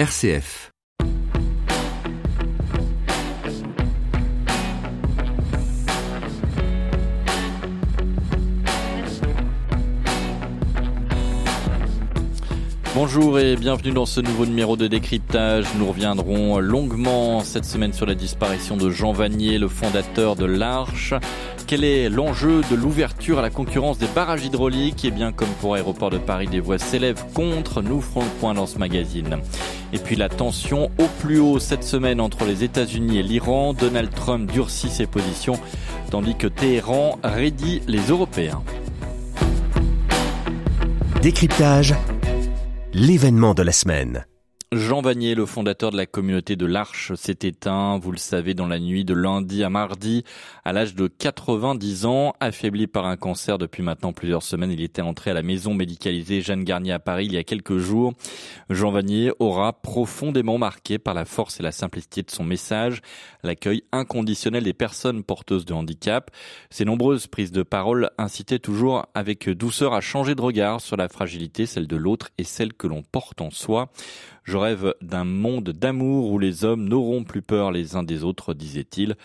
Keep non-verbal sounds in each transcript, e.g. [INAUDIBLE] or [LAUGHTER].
RCF. Bonjour et bienvenue dans ce nouveau numéro de décryptage. Nous reviendrons longuement cette semaine sur la disparition de Jean Vanier, le fondateur de l'Arche. Quel est l'enjeu de l'ouverture à la concurrence des barrages hydrauliques? Et eh bien, comme pour Aéroport de Paris, des voix s'élèvent contre. Nous ferons le point dans ce magazine. Et puis la tension au plus haut cette semaine entre les États-Unis et l'Iran. Donald Trump durcit ses positions, tandis que Téhéran raidit les Européens. Décryptage l'événement de la semaine. Jean Vanier, le fondateur de la communauté de l'Arche, s'est éteint, vous le savez, dans la nuit de lundi à mardi, à l'âge de 90 ans, affaibli par un cancer depuis maintenant plusieurs semaines. Il était entré à la maison médicalisée Jeanne Garnier à Paris il y a quelques jours. Jean Vanier aura profondément marqué par la force et la simplicité de son message, l'accueil inconditionnel des personnes porteuses de handicap. Ses nombreuses prises de parole incitaient toujours avec douceur à changer de regard sur la fragilité, celle de l'autre et celle que l'on porte en soi. Rêve d'un monde d'amour où les hommes n'auront plus peur les uns des autres, disait-il.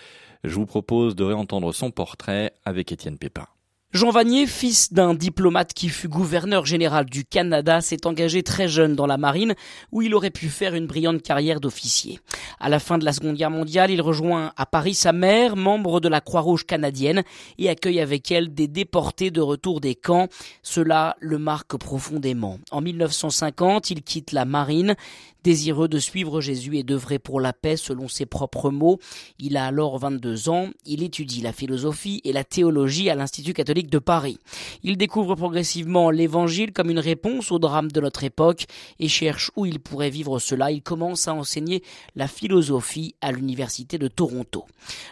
Je vous propose de réentendre son portrait avec Étienne Pépin. Jean Vanier, fils d'un diplomate qui fut gouverneur général du Canada, s'est engagé très jeune dans la marine où il aurait pu faire une brillante carrière d'officier. À la fin de la Seconde Guerre mondiale, il rejoint à Paris sa mère, membre de la Croix-Rouge canadienne, et accueille avec elle des déportés de retour des camps. Cela le marque profondément. En 1950, il quitte la marine, désireux de suivre Jésus et d'œuvrer pour la paix selon ses propres mots. Il a alors 22 ans, il étudie la philosophie et la théologie à l'Institut catholique de Paris. Il découvre progressivement l'évangile comme une réponse au drame de notre époque et cherche où il pourrait vivre cela. Il commence à enseigner la philosophie à l'université de Toronto.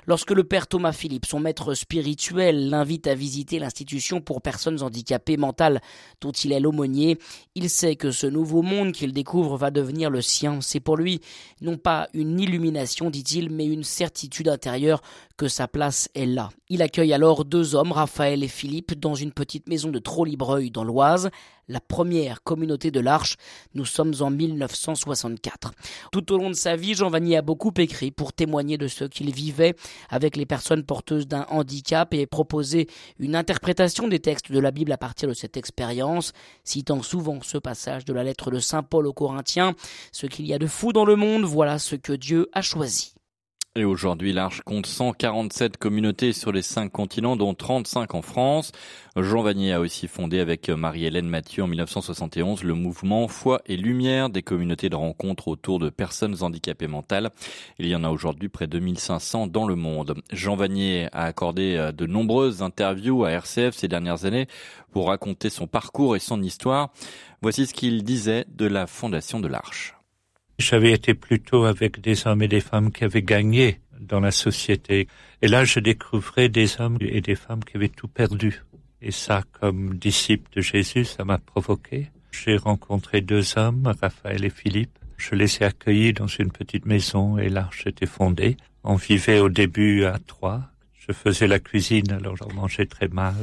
Lorsque le père Thomas Philippe, son maître spirituel, l'invite à visiter l'institution pour personnes handicapées mentales dont il est l'aumônier, il sait que ce nouveau monde qu'il découvre va devenir le sien. C'est pour lui non pas une illumination, dit-il, mais une certitude intérieure que sa place est là. Il accueille alors deux hommes, Raphaël et Philippe, dans une petite maison de Trollibreuil dans l'Oise, la première communauté de l'Arche. Nous sommes en 1964. Tout au long de sa vie, Jean Vanier a beaucoup écrit pour témoigner de ce qu'il vivait avec les personnes porteuses d'un handicap et proposer une interprétation des textes de la Bible à partir de cette expérience, citant souvent ce passage de la lettre de Saint Paul aux Corinthiens, Ce qu'il y a de fou dans le monde, voilà ce que Dieu a choisi. Et aujourd'hui, l'Arche compte 147 communautés sur les 5 continents, dont 35 en France. Jean Vanier a aussi fondé avec Marie-Hélène Mathieu en 1971 le mouvement Foi et Lumière des communautés de rencontre autour de personnes handicapées mentales. Il y en a aujourd'hui près de 1500 dans le monde. Jean Vanier a accordé euh, de nombreuses interviews à RCF ces dernières années pour raconter son parcours et son histoire. Voici ce qu'il disait de la fondation de l'Arche. J'avais été plutôt avec des hommes et des femmes qui avaient gagné dans la société. Et là, je découvrais des hommes et des femmes qui avaient tout perdu. Et ça, comme disciple de Jésus, ça m'a provoqué. J'ai rencontré deux hommes, Raphaël et Philippe. Je les ai accueillis dans une petite maison et l'arche était fondée. On vivait au début à trois. Je faisais la cuisine, alors j'en mangeais très mal.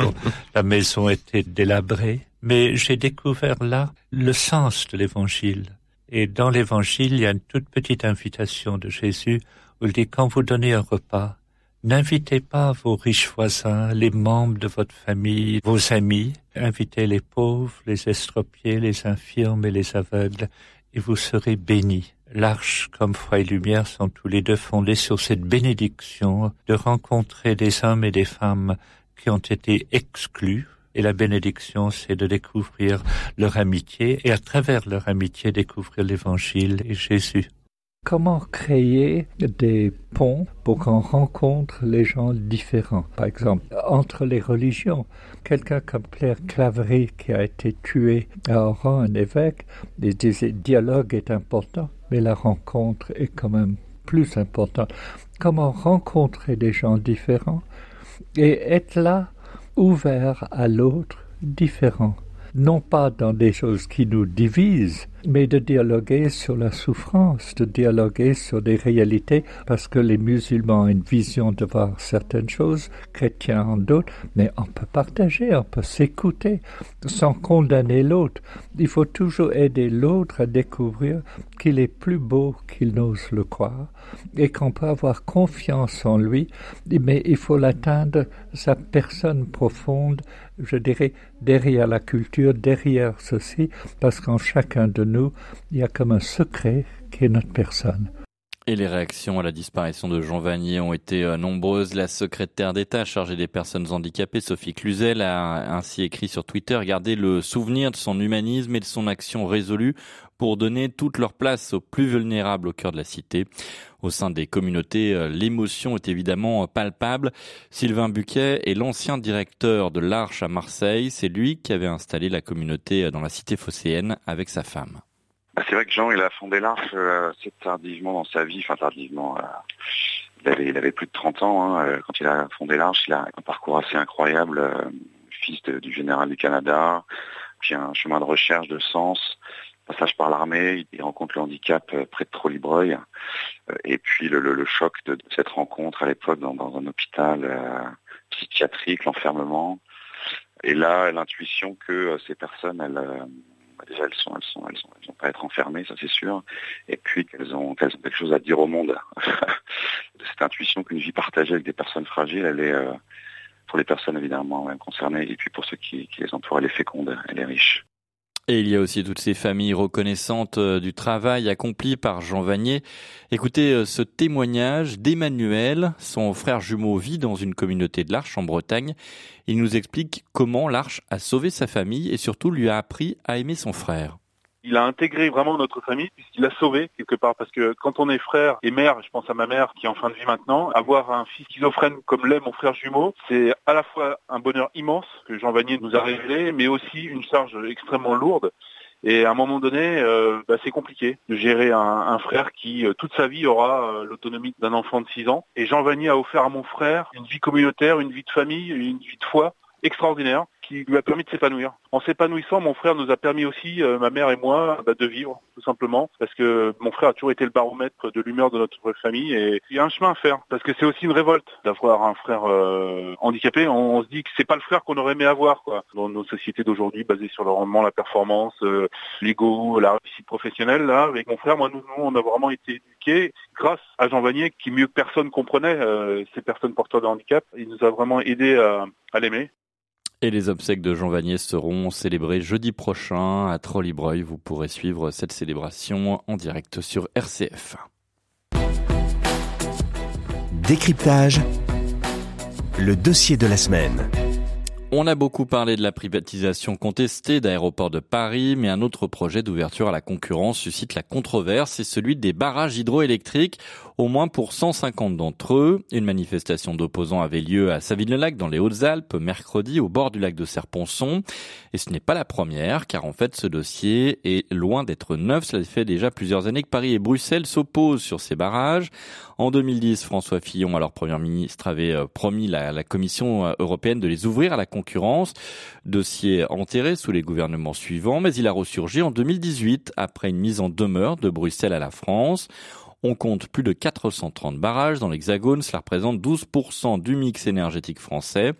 [LAUGHS] la maison était délabrée. Mais j'ai découvert là le sens de l'évangile et dans l'évangile, il y a une toute petite invitation de Jésus où il dit quand vous donnez un repas, n'invitez pas vos riches voisins, les membres de votre famille, vos amis, invitez les pauvres, les estropiés, les infirmes et les aveugles, et vous serez bénis. L'arche comme foi et lumière sont tous les deux fondés sur cette bénédiction de rencontrer des hommes et des femmes qui ont été exclus et la bénédiction, c'est de découvrir leur amitié et à travers leur amitié découvrir l'Évangile et Jésus. Comment créer des ponts pour qu'on rencontre les gens différents? Par exemple, entre les religions. Quelqu'un comme Claire Claverie qui a été tué à Oran, un évêque, il dialogue est important, mais la rencontre est quand même plus importante. Comment rencontrer des gens différents et être là ouvert à l'autre, différent. non pas dans des choses qui nous divisent, mais de dialoguer sur la souffrance, de dialoguer sur des réalités, parce que les musulmans ont une vision de voir certaines choses, chrétiens en d'autres, mais on peut partager, on peut s'écouter sans condamner l'autre. Il faut toujours aider l'autre à découvrir qu'il est plus beau qu'il n'ose le croire et qu'on peut avoir confiance en lui, mais il faut l'atteindre sa personne profonde, je dirais, derrière la culture, derrière ceci, parce qu'en chacun de nous, il y a comme un secret qui est notre personne. Et les réactions à la disparition de Jean Vanier ont été euh, nombreuses. La secrétaire d'État chargée des personnes handicapées, Sophie Cluzel, a ainsi écrit sur Twitter, gardez le souvenir de son humanisme et de son action résolue pour donner toute leur place aux plus vulnérables au cœur de la cité. Au sein des communautés, euh, l'émotion est évidemment palpable. Sylvain Buquet est l'ancien directeur de l'Arche à Marseille. C'est lui qui avait installé la communauté euh, dans la cité phocéenne avec sa femme. Bah, c'est vrai que Jean, il a fondé l'Arche euh, assez tardivement dans sa vie, enfin tardivement. Euh, il, avait, plus de 30 ans hein, euh, quand il a fondé l'Arche. Il a un parcours assez incroyable, fils du général du Canada, puis un chemin de recherche de sens, passage par l'armée, il rencontre le handicap près de Trollibreuil, et puis le, choc de, cette rencontre à l'époque dans, un hôpital psychiatrique, l'enfermement, et là l'intuition que ces personnes, elles déjà elles sont, vont pas être enfermées, ça c'est sûr, et puis qu'elles ont, qu'elles ont quelque chose à dire au monde. [LAUGHS] Cette intuition qu'une vie partagée avec des personnes fragiles, elle est euh, pour les personnes évidemment concernées, et puis pour ceux qui, qui les entourent, elle est féconde, elle est riche. Et il y a aussi toutes ces familles reconnaissantes euh, du travail accompli par Jean Vanier. Écoutez euh, ce témoignage d'Emmanuel. Son frère jumeau vit dans une communauté de l'Arche en Bretagne. Il nous explique comment l'Arche a sauvé sa famille et surtout lui a appris à aimer son frère il a intégré vraiment notre famille puisqu'il a sauvé quelque part parce que quand on est frère et mère, je pense à ma mère qui est en fin de vie maintenant, avoir un fils schizophrène comme l'est mon frère jumeau, c'est à la fois un bonheur immense que Jean Vanier nous a révélé, mais aussi une charge extrêmement lourde. Et à un moment donné, euh, bah, c'est compliqué de gérer un, frère qui, euh, toute sa vie, aura euh, l'autonomie d'un enfant de 6 ans. Et Jean Vanier a offert à mon frère une vie communautaire, une vie de famille, une vie de foi extraordinaire qui lui a permis de s'épanouir. En s'épanouissant, mon frère nous a permis aussi, euh, ma mère et moi, bah, de vivre, tout simplement, parce que mon frère a toujours été le baromètre de l'humeur de notre famille, et il y a un chemin à faire, parce que c'est aussi une révolte d'avoir un frère euh, handicapé. On, se dit que c'est pas le frère qu'on aurait aimé avoir, quoi, dans nos sociétés d'aujourd'hui, basées sur le rendement, la performance, euh, l'ego, la réussite professionnelle. Là, avec mon frère, moi, nous, on a vraiment été éduqués grâce à Jean Vanier, qui mieux que personne comprenait ces personnes porteurs de handicap. Il nous a vraiment aidé à l'aimer. Et les obsèques de Jean Vanier seront célébrées jeudi prochain à Trollibreuil. Vous pourrez suivre cette célébration en direct sur RCF. Décryptage. Le dossier de la semaine. On a beaucoup parlé de la privatisation contestée d'Aéroport de Paris, mais un autre projet d'ouverture à la concurrence suscite la controverse, c'est celui des barrages hydroélectriques, au moins pour 150 d'entre eux. Une manifestation d'opposants avait lieu à Savine-le-Lac dans les Hautes-Alpes mercredi au bord du lac de Serponçon. Et ce n'est pas la première, car en fait ce dossier est loin d'être neuf. Cela fait déjà plusieurs années que Paris et Bruxelles s'opposent sur ces barrages. En 2010, François Fillon, alors Premier ministre, avait euh, promis à la Commission euh, européenne de les ouvrir à la concurrence. Dossier enterré sous les gouvernements suivants, mais il a ressurgi en 2018 après une mise en demeure de Bruxelles à la France. On compte plus de 430 barrages dans l'Hexagone. Cela représente 12% du mix énergétique français.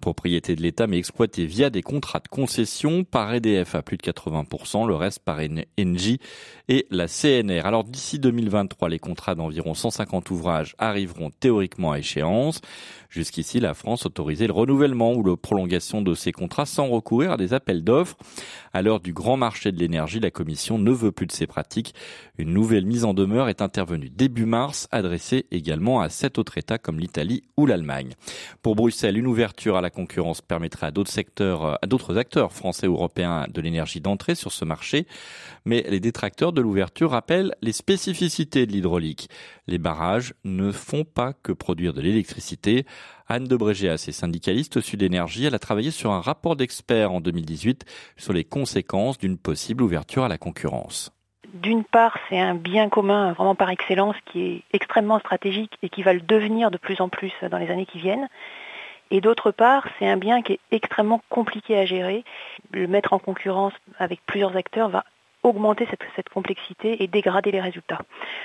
Propriété de l'État mais exploité via des contrats de concession par EDF à plus de 80%, le reste par Engie et la CNR. Alors d'ici 2023, les contrats d'environ 150 ouvrages arriveront théoriquement à échéance. Jusqu'ici, la France autorisait le renouvellement ou la prolongation de ces contrats sans recourir à des appels d'offres. À l'heure du grand marché de l'énergie, la Commission ne veut plus de ces pratiques. Une nouvelle mise en demeure est intervenue début mars, adressée également à sept autres États comme l'Italie ou l'Allemagne. Pour Bruxelles, une ouverture à la concurrence permettrait à d'autres secteurs, à d'autres acteurs français ou européens de l'énergie d'entrer sur ce marché. Mais les détracteurs de l'ouverture rappellent les spécificités de l'hydraulique. Les barrages ne font pas que produire de l'électricité. Anne de Brégéas est syndicaliste au Sud Énergie. Elle a travaillé sur un rapport d'experts en 2018 sur les conséquences d'une possible ouverture à la concurrence. D'une part, c'est un bien commun vraiment par excellence qui est extrêmement stratégique et qui va le devenir de plus en plus dans les années qui viennent. Et d'autre part, c'est un bien qui est extrêmement compliqué à gérer. Le mettre en concurrence avec plusieurs acteurs va augmenter cette, complexité et dégrader les résultats.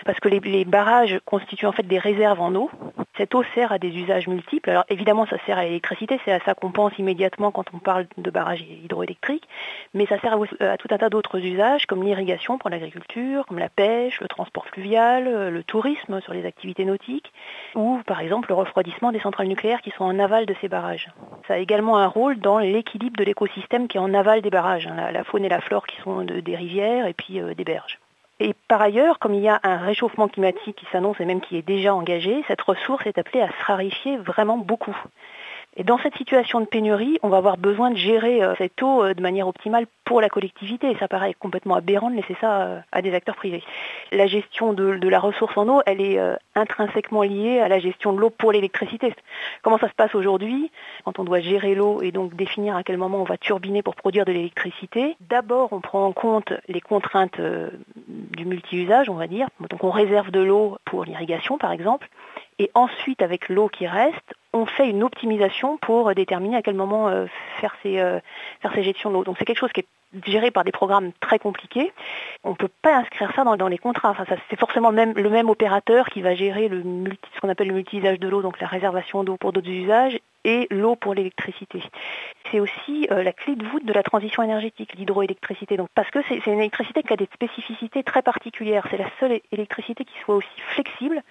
Parce que les, barrages constituent en fait des réserves en eau. Cette eau sert à des usages multiples. Alors évidemment, ça sert à l'électricité, c'est à ça qu'on pense immédiatement quand on parle de barrages hydroélectriques, mais ça sert à, tout un tas d'autres usages comme l'irrigation pour l'agriculture, comme la pêche, le transport fluvial, le tourisme sur les activités nautiques, ou par exemple le refroidissement des centrales nucléaires qui sont en aval de ces barrages. Ça a également un rôle dans l'équilibre de l'écosystème qui est en aval des barrages, la, la faune et la flore qui sont de, des rivières et puis euh, des berges. Et par ailleurs, comme il y a un réchauffement climatique qui s'annonce et même qui est déjà engagé, cette ressource est appelée à se raréfier vraiment beaucoup. Et dans cette situation de pénurie, on va avoir besoin de gérer euh, cette eau euh, de manière optimale pour la collectivité. Et ça paraît complètement aberrant de laisser ça euh, à des acteurs privés. La gestion de, de la ressource en eau, elle est intrinsèquement liée à la gestion de l'eau pour l'électricité. Comment ça se passe aujourd'hui? Quand on doit gérer l'eau et donc définir à quel moment on va turbiner pour produire de l'électricité D'abord, on prend en compte les contraintes du multi-usage, on va dire. Donc on réserve de l'eau pour l'irrigation, par exemple. Et ensuite, avec l'eau qui reste, on fait une optimisation pour déterminer à quel moment euh, faire, ces, euh, faire ces gestions de l'eau. Donc c'est quelque chose qui est géré par des programmes très compliqués. On ne peut pas inscrire ça dans, les contrats. Enfin, c'est forcément le même, le même opérateur qui va gérer le multi, ce qu'on appelle le multi-usage de l'eau, donc la réservation d'eau pour d'autres usages, et l'eau pour l'électricité. C'est aussi euh, la clé de voûte de la transition énergétique, l'hydroélectricité. Parce que c'est une électricité qui a des spécificités très particulières. C'est la seule électricité qui soit aussi flexible,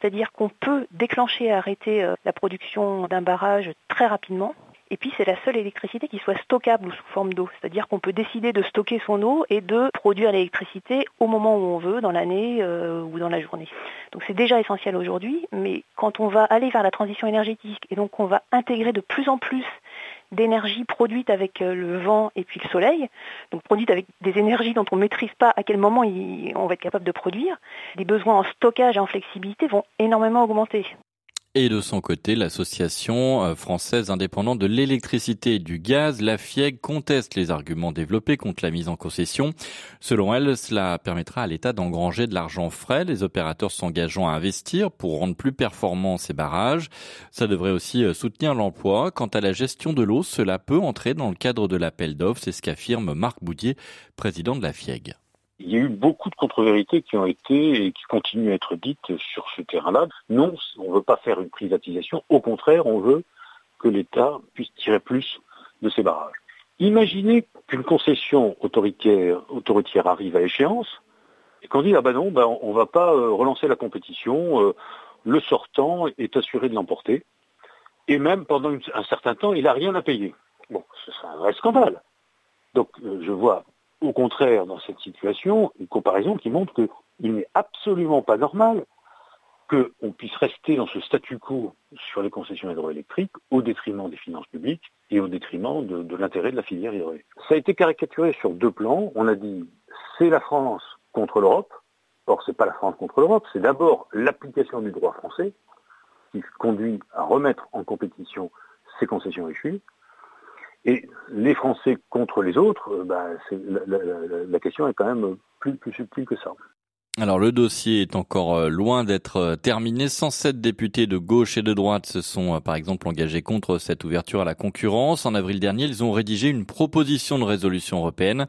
c'est-à-dire qu'on peut déclencher et arrêter euh, la production d'un barrage très rapidement. Et puis c'est la seule électricité qui soit stockable ou sous forme d'eau, c'est-à-dire qu'on peut décider de stocker son eau et de produire l'électricité au moment où on veut, dans l'année euh, ou dans la journée. Donc c'est déjà essentiel aujourd'hui, mais quand on va aller vers la transition énergétique et donc on va intégrer de plus en plus d'énergie produite avec euh, le vent et puis le soleil, donc produite avec des énergies dont on ne maîtrise pas à quel moment on va être capable de produire, les besoins en stockage et en flexibilité vont énormément augmenter. Et de son côté, l'association euh, française indépendante de l'électricité et du gaz, la FIEG, conteste les arguments développés contre la mise en concession. Selon elle, cela permettra à l'État d'engranger de l'argent frais, les opérateurs s'engageant à investir pour rendre plus performants ces barrages. Ça devrait aussi euh, soutenir l'emploi. Quant à la gestion de l'eau, cela peut entrer dans le cadre de l'appel d'offres, c'est ce qu'affirme Marc Boudier, président de la FIEG il y a eu beaucoup de contre-vérités qui ont été et qui continuent à être dites sur ce terrain-là. Non, on ne veut pas faire une privatisation. Au contraire, on veut que l'État puisse tirer plus de ces barrages. Imaginez qu'une concession autoritaire, arrive à échéance et qu'on dit ah ben non, ben on va pas euh, relancer la compétition, euh, le sortant est assuré de l'emporter et même pendant un certain temps il n'a rien à payer. Bon, ce serait un vrai scandale. Donc euh, je vois au contraire dans cette situation une comparaison qui montre qu'il n'est absolument pas normal qu'on puisse rester dans ce statu quo sur les concessions hydroélectriques au détriment des finances publiques et au détriment de, l'intérêt de la filière hydraulique. Ça a été caricaturé sur deux plans. On a dit c'est la France contre l'Europe. Or, c'est pas la France contre l'Europe, c'est d'abord l'application du droit français qui conduit à remettre en compétition ces concessions échues. Et les Français contre les autres, euh, bah, la, la, la, question est quand même plus, plus subtile que ça. Alors le dossier est encore euh, loin d'être euh, terminé. 107 députés de gauche et de droite se sont par exemple engagés contre cette ouverture à la concurrence. En avril dernier, ils ont rédigé une proposition de résolution européenne.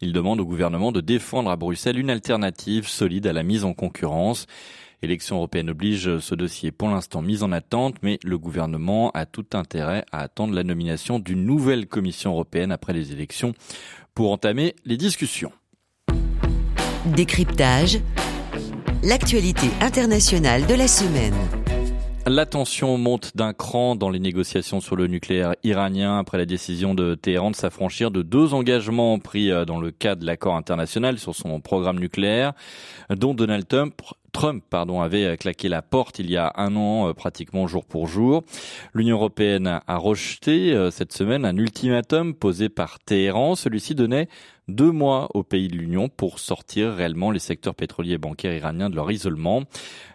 Ils demandent au gouvernement de défendre à Bruxelles une alternative solide à la mise en concurrence. Élection européenne oblige, ce dossier pour l'instant mis en attente, mais le gouvernement a tout intérêt à attendre la nomination d'une nouvelle commission européenne après les élections pour entamer les discussions. Décryptage. L'actualité internationale de la semaine. La tension monte d'un cran dans les négociations sur le nucléaire iranien après la décision de Téhéran de s'affranchir de deux engagements pris euh, dans le cadre de l'accord international sur son programme nucléaire, dont Donald Trump Trump pardon, avait euh, claqué la porte il y a un an, euh, pratiquement jour pour jour. L'Union européenne a rejeté euh, cette semaine un ultimatum posé par Téhéran. Celui-ci donnait deux mois aux pays de l'Union pour sortir réellement les secteurs pétroliers et bancaires iraniens de leur isolement.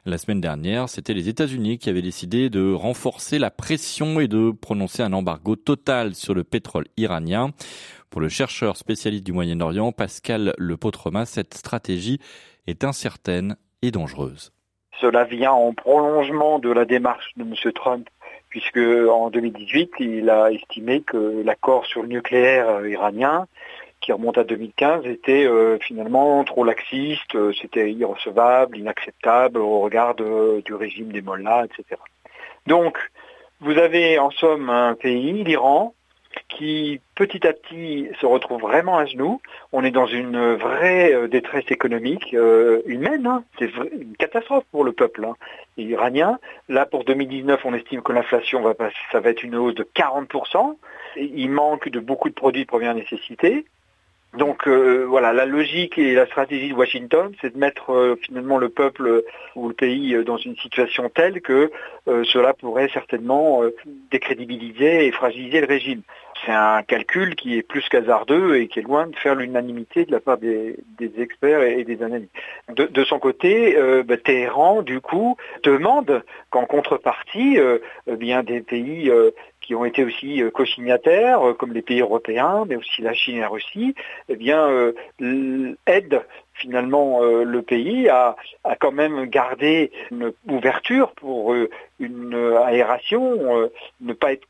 La semaine dernière, c'était les États-Unis qui avaient décidé de renforcer la pression et de prononcer un embargo total sur le pétrole iranien. Pour le chercheur spécialiste du Moyen-Orient, Pascal Lepotremas, cette stratégie est incertaine dangereuse. Cela vient en prolongement de la démarche de M. Trump puisque en 2018, il a estimé que l'accord sur le nucléaire iranien qui remonte à 2015, était finalement trop laxiste, c'était irrecevable, inacceptable au regard du régime des mollahs, etc. Donc, vous avez en somme un pays, l'Iran, qui petit à petit se retrouve vraiment à genoux. On est dans une vraie euh, détresse économique euh, humaine. Hein. C'est une catastrophe pour le peuple hein, iranien. Là, pour 2019, on estime que l'inflation va passer, ça va être une hausse de 40%. Il manque de beaucoup de produits de première nécessité. Donc euh, voilà, la logique et la stratégie de Washington, c'est de mettre finalement le peuple ou le pays dans une situation telle que cela pourrait certainement décrédibiliser et fragiliser le régime c'est un calcul qui est plus qu'hasardeux et qui est loin de faire l'unanimité de la part des, experts et, des analystes. De, son côté, euh, bah, Téhéran, du coup, demande qu'en contrepartie, euh, eh bien des pays euh, qui ont été aussi co-signataires, comme les pays européens, mais aussi la Chine et la Russie, eh bien, aident finalement le pays à, à, quand même garder une ouverture pour une aération, ne pas être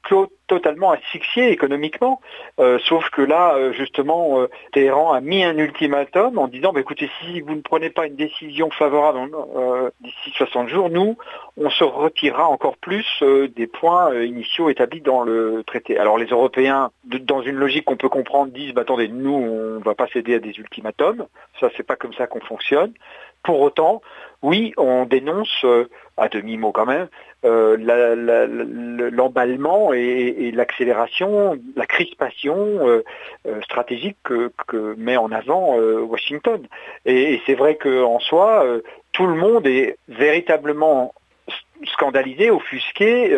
totalement asphyxié économiquement. Euh, sauf que là, euh, justement, euh, Téhéran a mis un ultimatum en disant, bah, écoutez, si vous ne prenez pas une décision favorable d'ici 60 jours, nous, on se retirera encore plus des points initiaux établis dans le traité. Alors les Européens, dans une logique qu'on peut comprendre, disent, bah, attendez, nous, on ne va pas céder à des ultimatums. Ça, c'est pas comme ça qu'on fonctionne. Pour autant, oui, on dénonce, à demi-mot quand même, euh, l'emballement et, l'accélération, la crispation euh, euh, stratégique que, met en avant Washington. Et, c'est vrai qu'en soi, tout le monde est véritablement scandalisé, offusqué,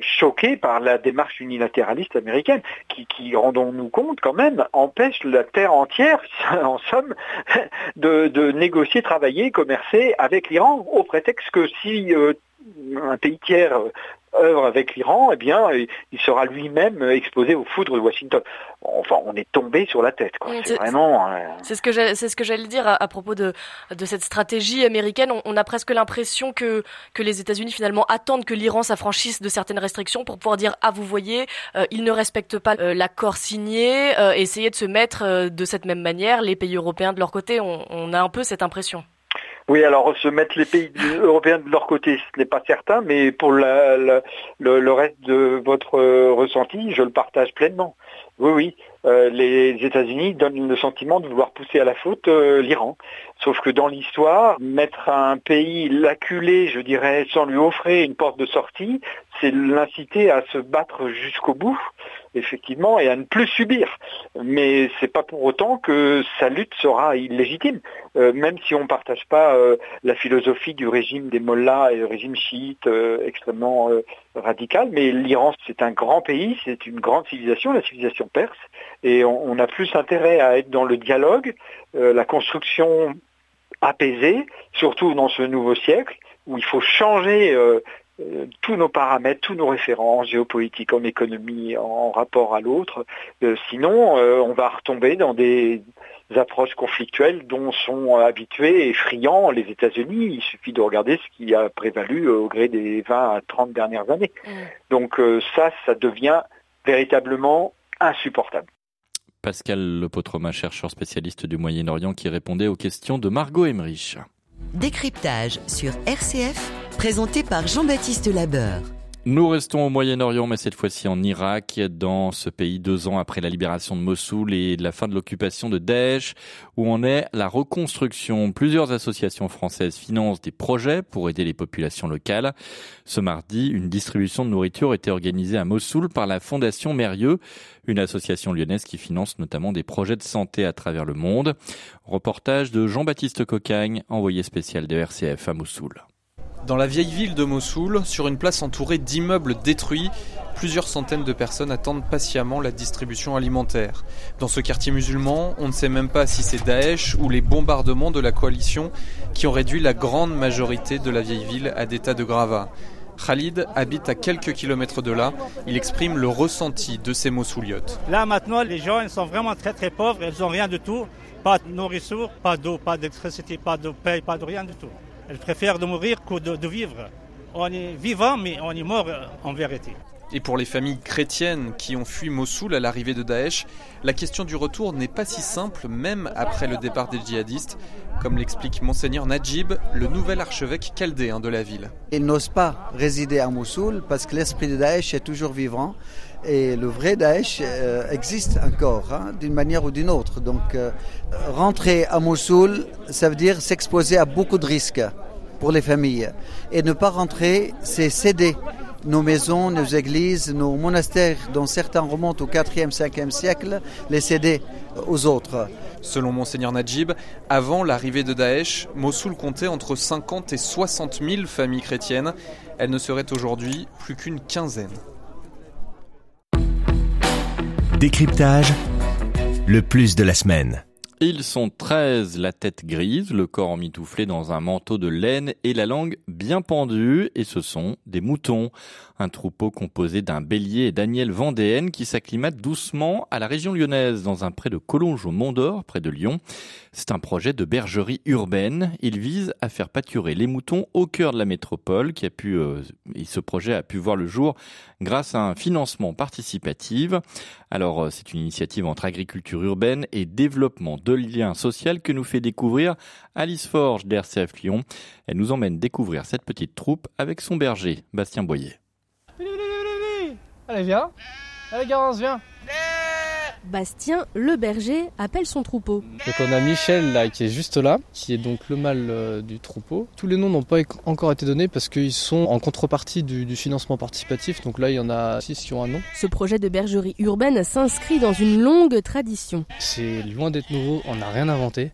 choqué par la démarche unilatéraliste américaine, qui, rendons-nous compte quand même, empêche la terre entière, [LAUGHS] en somme, [LAUGHS] de, de négocier, travailler, commercer avec l'Iran, au prétexte que si un pays tiers euh, œuvre avec l'Iran, eh bien, il sera lui-même exposé aux foudres de Washington. Enfin, on est tombé sur la tête. C'est vraiment. Euh, c'est ce que c'est ce que j'allais dire à, propos de de cette stratégie américaine. On, a presque l'impression que que les États-Unis finalement attendent que l'Iran s'affranchisse de certaines restrictions pour pouvoir dire ah vous voyez, euh, ils ne respectent pas l'accord signé, essayer de se mettre de cette même manière les pays européens de leur côté. on a un peu cette impression. Oui, alors se mettre les pays européens de leur côté, ce n'est pas certain, mais pour le, le, reste de votre ressenti, je le partage pleinement. Oui, oui, euh, les États-Unis donnent le sentiment de vouloir pousser à la faute euh, l'Iran. Sauf que dans l'histoire, mettre un pays l'acculer, je dirais, sans lui offrir une porte de sortie, c'est l'inciter à se battre jusqu'au bout effectivement, et à ne plus subir. Mais c'est pas pour autant que sa lutte sera illégitime, euh, même si on ne partage pas euh, la philosophie du régime des mollahs et le régime chiite euh, extrêmement radical. Mais l'Iran, c'est un grand pays, c'est une grande civilisation, la civilisation perse, et on, on a plus intérêt à être dans le dialogue, la construction apaisée, surtout dans ce nouveau siècle, où il faut changer euh, tous nos paramètres, tous nos références géopolitiques, en économie, en rapport à l'autre. Euh, sinon, euh, on va retomber dans des approches conflictuelles dont sont habitués et friands les États-Unis. Il suffit de regarder ce qui a prévalu au gré des 20 à 30 dernières années. Mm. Donc ça, ça devient véritablement insupportable. Pascal Lepotroma, chercheur spécialiste du Moyen-Orient qui répondait aux questions de Margot Emmerich. Décryptage sur RCF, présenté par Jean-Baptiste Labeur. Nous restons au Moyen-Orient, mais cette fois-ci en Irak, dans ce pays deux ans après la libération de Mossoul et la fin de l'occupation de Daesh, où on est la reconstruction. Plusieurs associations françaises financent des projets pour aider les populations locales. Ce mardi, une distribution de nourriture était organisée à Mossoul par la Fondation Mérieux, une association lyonnaise qui finance notamment des projets de santé à travers le monde. Reportage de Jean-Baptiste Cocagne, envoyé spécial de RCF à Mossoul. Dans la vieille ville de Mossoul, sur une place entourée d'immeubles détruits, plusieurs centaines de personnes attendent patiemment la distribution alimentaire. Dans ce quartier musulman, on ne sait même pas si c'est Daesh ou les bombardements de la coalition qui ont réduit la grande majorité de la vieille ville à des tas de gravats. Khalid habite à quelques kilomètres de là. Il exprime le ressenti de ces Mossouliotes. Là maintenant, les gens sont vraiment très très pauvres, ils n'ont rien du tout. Pas de nourriture, pas d'eau, pas d'électricité, pas de paye, pas de rien du tout. Elle préfère de mourir que de, vivre. On est vivant, mais on est mort euh, en vérité. Et pour les familles chrétiennes qui ont fui Mossoul à l'arrivée de Daesh, la question du retour n'est pas si simple, même après le départ des djihadistes, comme l'explique Monseigneur Najib, le nouvel archevêque chaldéen de la ville. Ils n'osent pas résider à Mossoul parce que l'esprit de Daesh est toujours vivant et le vrai Daesh euh, existe encore, hein, d'une manière ou d'une autre. Donc, euh, rentrer à Mossoul, ça veut dire s'exposer à beaucoup de risques pour les familles. Et ne pas rentrer, c'est céder nos maisons, nos églises, nos monastères, dont certains remontent au 4e, 5e siècle, les céder aux autres. Selon Monseigneur Najib, avant l'arrivée de Daesh, Mossoul comptait entre 50 et 60 000 familles chrétiennes. Elle ne serait aujourd'hui plus qu'une quinzaine. Décryptage, le plus de la semaine. Ils sont 13, la tête grise, le corps emmitouflé dans un manteau de laine et la langue bien pendue, et ce sont des moutons. Un troupeau composé d'un bélier et d'Aniel vendéenne qui s'acclimate doucement à la région lyonnaise, dans un pré de Collonges au Mont d'Or, près de Lyon. C'est un projet de bergerie urbaine. Il vise à faire pâturer les moutons au cœur de la métropole, euh, ce projet a pu voir le jour grâce à un financement participatif. Alors, euh, c'est une initiative entre agriculture urbaine et développement de liens sociaux que nous fait découvrir Alice Forge d'RCF Lyon. Elle nous emmène découvrir cette petite troupe avec son berger, Bastien Boyer. Allez, viens. Allez, Garance, viens. Bastien, le berger, appelle son troupeau. Donc on a Michel là qui est juste là, qui est donc le mâle euh, du troupeau. Tous les noms n'ont pas encore été donnés parce qu'ils sont en contrepartie du, du, financement participatif. Donc là il y en a six qui ont un nom. Ce projet de bergerie urbaine s'inscrit dans une longue tradition. C'est loin d'être nouveau, on n'a rien inventé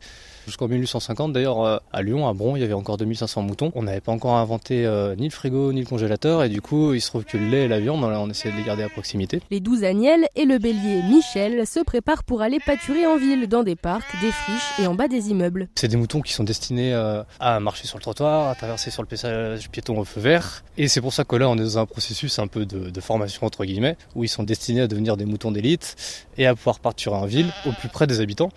jusqu'en 1850. D'ailleurs, euh, à Lyon, à Bron, il y avait encore 2500 moutons. On n'avait pas encore inventé euh, ni le frigo ni le congélateur, et du coup, il se trouve que le lait et la viande, on essayait de les garder à proximité. Les douze Agnelles et le bélier Michel se préparent pour aller pâturer en ville, dans des parcs, des friches et en bas des immeubles. C'est des moutons qui sont destinés euh, à marcher sur le trottoir, à traverser sur le passage piéton au feu vert, et c'est pour ça que là, on est dans un processus un peu de, de formation entre guillemets, où ils sont destinés à devenir des moutons d'élite et à pouvoir pâturer en ville, au plus près des habitants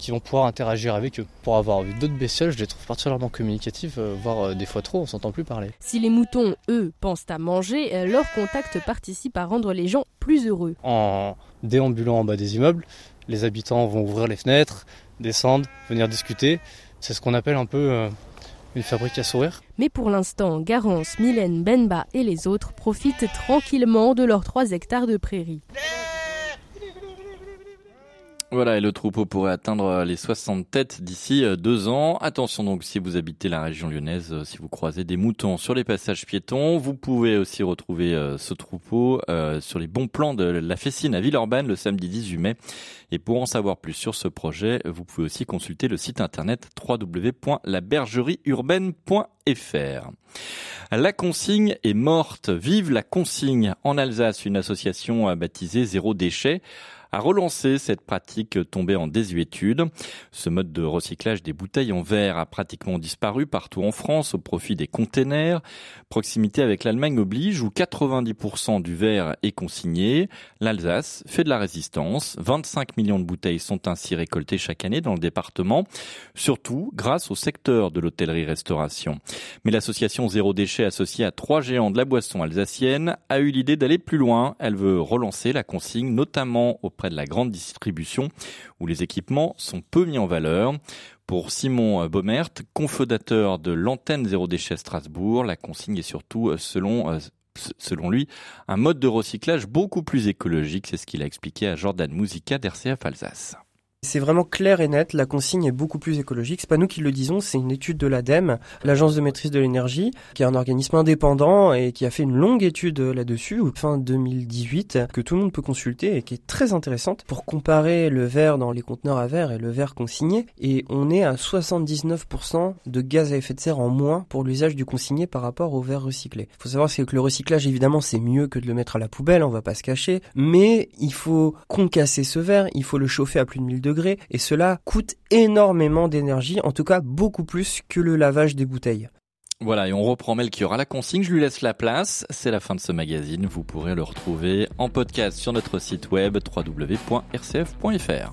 qui vont pouvoir interagir avec eux. Pour avoir vu d'autres bestioles, je les trouve particulièrement communicatives, euh, voire euh, des fois trop, on s'entend plus parler. Si les moutons, eux, pensent à manger, euh, leur contact participe à rendre les gens plus heureux. En déambulant en bas des immeubles, les habitants vont ouvrir les fenêtres, descendre, venir discuter. C'est ce qu'on appelle un peu une fabrique à sourire. Mais pour l'instant, Garance, Mylène, Benba et les autres profitent tranquillement de leurs 3 hectares de prairie. Voilà, et le troupeau pourrait atteindre les 60 têtes d'ici deux ans. Attention donc si vous habitez la région lyonnaise, si vous croisez des moutons sur les passages piétons, vous pouvez aussi retrouver ce troupeau sur les bons plans de la Fessine à Villeurbanne le samedi 18 mai. Et pour en savoir plus sur ce projet, vous pouvez aussi consulter le site internet www.labergerieurbaine.fr. La consigne est morte. Vive la consigne en Alsace, une association baptisée Zéro Déchet a relancé cette pratique tombée en désuétude. Ce mode de recyclage des bouteilles en verre a pratiquement disparu partout en France au profit des containers. Proximité avec l'Allemagne oblige où 90% du verre est consigné. L'Alsace fait de la résistance. 25 millions de bouteilles sont ainsi récoltées chaque année dans le département, surtout grâce au secteur de l'hôtellerie-restauration. Mais l'association Zéro Déchet associée à trois géants de la boisson alsacienne a eu l'idée d'aller plus loin. Elle veut relancer la consigne, notamment au près de la grande distribution où les équipements sont peu mis en valeur. Pour Simon Baumert, cofondateur de l'antenne Zéro Déchet Strasbourg, la consigne est surtout, selon, selon lui, un mode de recyclage beaucoup plus écologique. C'est ce qu'il a expliqué à Jordan Musica d'RCF Alsace. C'est vraiment clair et net, la consigne est beaucoup plus écologique. C'est pas nous qui le disons, c'est une étude de l'ADEME, l'Agence de maîtrise de l'énergie, qui est un organisme indépendant et qui a fait une longue étude là-dessus, fin 2018, que tout le monde peut consulter et qui est très intéressante pour comparer le verre dans les conteneurs à verre et le verre consigné. Et on est à 79% de gaz à effet de serre en moins pour l'usage du consigné par rapport au verre recyclé. Faut savoir que le recyclage, évidemment, c'est mieux que de le mettre à la poubelle, on va pas se cacher, mais il faut concasser ce verre, il faut le chauffer à plus de 1000 degrés et cela coûte énormément d'énergie, en tout cas beaucoup plus que le lavage des bouteilles. Voilà, et on reprend Mel qui aura la consigne. Je lui laisse la place. C'est la fin de ce magazine. Vous pourrez le retrouver en podcast sur notre site web www.rcf.fr.